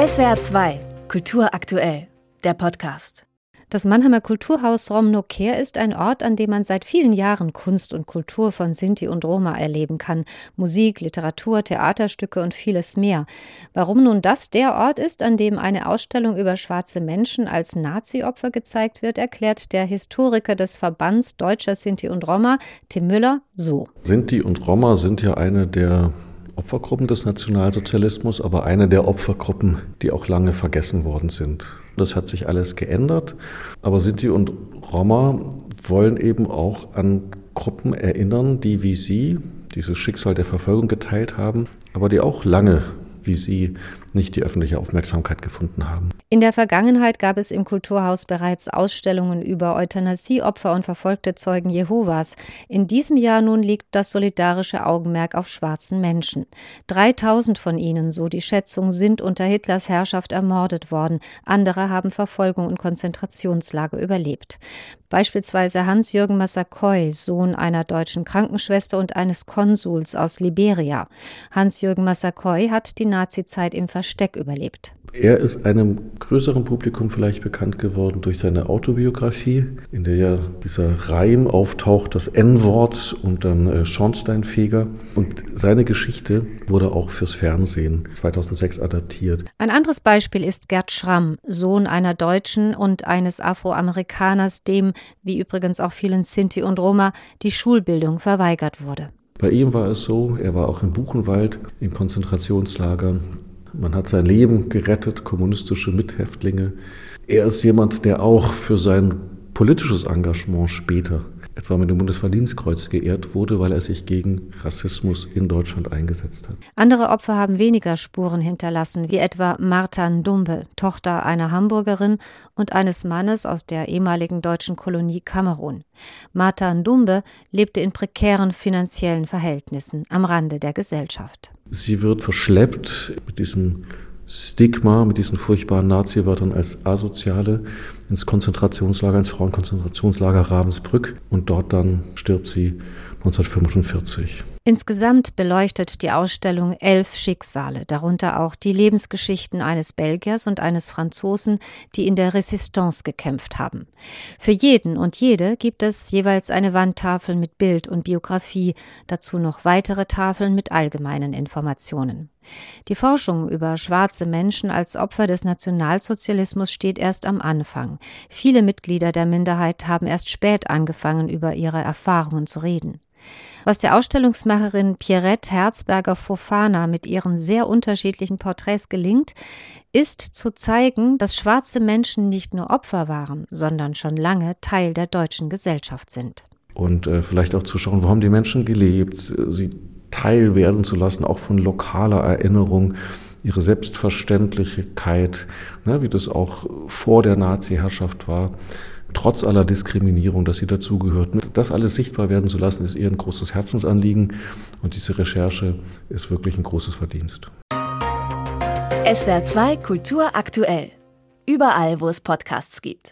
SWR 2, Kultur aktuell, der Podcast. Das Mannheimer Kulturhaus Romno-Kehr ist ein Ort, an dem man seit vielen Jahren Kunst und Kultur von Sinti und Roma erleben kann. Musik, Literatur, Theaterstücke und vieles mehr. Warum nun das der Ort ist, an dem eine Ausstellung über schwarze Menschen als Nazi-Opfer gezeigt wird, erklärt der Historiker des Verbands Deutscher Sinti und Roma, Tim Müller, so. Sinti und Roma sind ja eine der Opfergruppen des Nationalsozialismus, aber eine der Opfergruppen, die auch lange vergessen worden sind. Das hat sich alles geändert, aber Sinti und Roma wollen eben auch an Gruppen erinnern, die wie sie dieses Schicksal der Verfolgung geteilt haben, aber die auch lange wie sie nicht die öffentliche Aufmerksamkeit gefunden haben. In der Vergangenheit gab es im Kulturhaus bereits Ausstellungen über Euthanasieopfer und verfolgte Zeugen Jehovas. In diesem Jahr nun liegt das solidarische Augenmerk auf schwarzen Menschen. 3000 von ihnen, so die Schätzung, sind unter Hitlers Herrschaft ermordet worden. Andere haben Verfolgung und Konzentrationslager überlebt. Beispielsweise Hans-Jürgen Massakoy, Sohn einer deutschen Krankenschwester und eines Konsuls aus Liberia. Hans-Jürgen Massakoy hat die Nazizeit im Versteck überlebt. Er ist einem größeren Publikum vielleicht bekannt geworden durch seine Autobiografie, in der ja dieser Reim auftaucht, das N-Wort und dann äh, Schornsteinfeger. Und seine Geschichte wurde auch fürs Fernsehen 2006 adaptiert. Ein anderes Beispiel ist Gerd Schramm, Sohn einer Deutschen und eines Afroamerikaners, dem, wie übrigens auch vielen Sinti und Roma, die Schulbildung verweigert wurde. Bei ihm war es so, er war auch in Buchenwald im Konzentrationslager man hat sein Leben gerettet, kommunistische Mithäftlinge. Er ist jemand, der auch für sein politisches Engagement später etwa mit dem Bundesverdienstkreuz geehrt wurde, weil er sich gegen Rassismus in Deutschland eingesetzt hat. Andere Opfer haben weniger Spuren hinterlassen, wie etwa Martha Ndumbe, Tochter einer Hamburgerin und eines Mannes aus der ehemaligen deutschen Kolonie Kamerun. Martha Ndumbe lebte in prekären finanziellen Verhältnissen am Rande der Gesellschaft. Sie wird verschleppt mit diesem Stigma, mit diesen furchtbaren Nazi-Wörtern als Asoziale ins Konzentrationslager, ins Frauenkonzentrationslager Ravensbrück und dort dann stirbt sie 1945. Insgesamt beleuchtet die Ausstellung elf Schicksale, darunter auch die Lebensgeschichten eines Belgiers und eines Franzosen, die in der Resistance gekämpft haben. Für jeden und jede gibt es jeweils eine Wandtafel mit Bild und Biografie, dazu noch weitere Tafeln mit allgemeinen Informationen. Die Forschung über schwarze Menschen als Opfer des Nationalsozialismus steht erst am Anfang. Viele Mitglieder der Minderheit haben erst spät angefangen, über ihre Erfahrungen zu reden. Was der Ausstellungsmacherin Pierrette Herzberger-Fofana mit ihren sehr unterschiedlichen Porträts gelingt, ist zu zeigen, dass schwarze Menschen nicht nur Opfer waren, sondern schon lange Teil der deutschen Gesellschaft sind. Und äh, vielleicht auch zu schauen, wo haben die Menschen gelebt, sie Teil werden zu lassen, auch von lokaler Erinnerung, ihre Selbstverständlichkeit, ne, wie das auch vor der Nazi-Herrschaft war trotz aller Diskriminierung, dass sie dazugehört. Das alles sichtbar werden zu lassen, ist ihr ein großes Herzensanliegen und diese Recherche ist wirklich ein großes Verdienst. SWR 2 Kultur aktuell. Überall, wo es Podcasts gibt.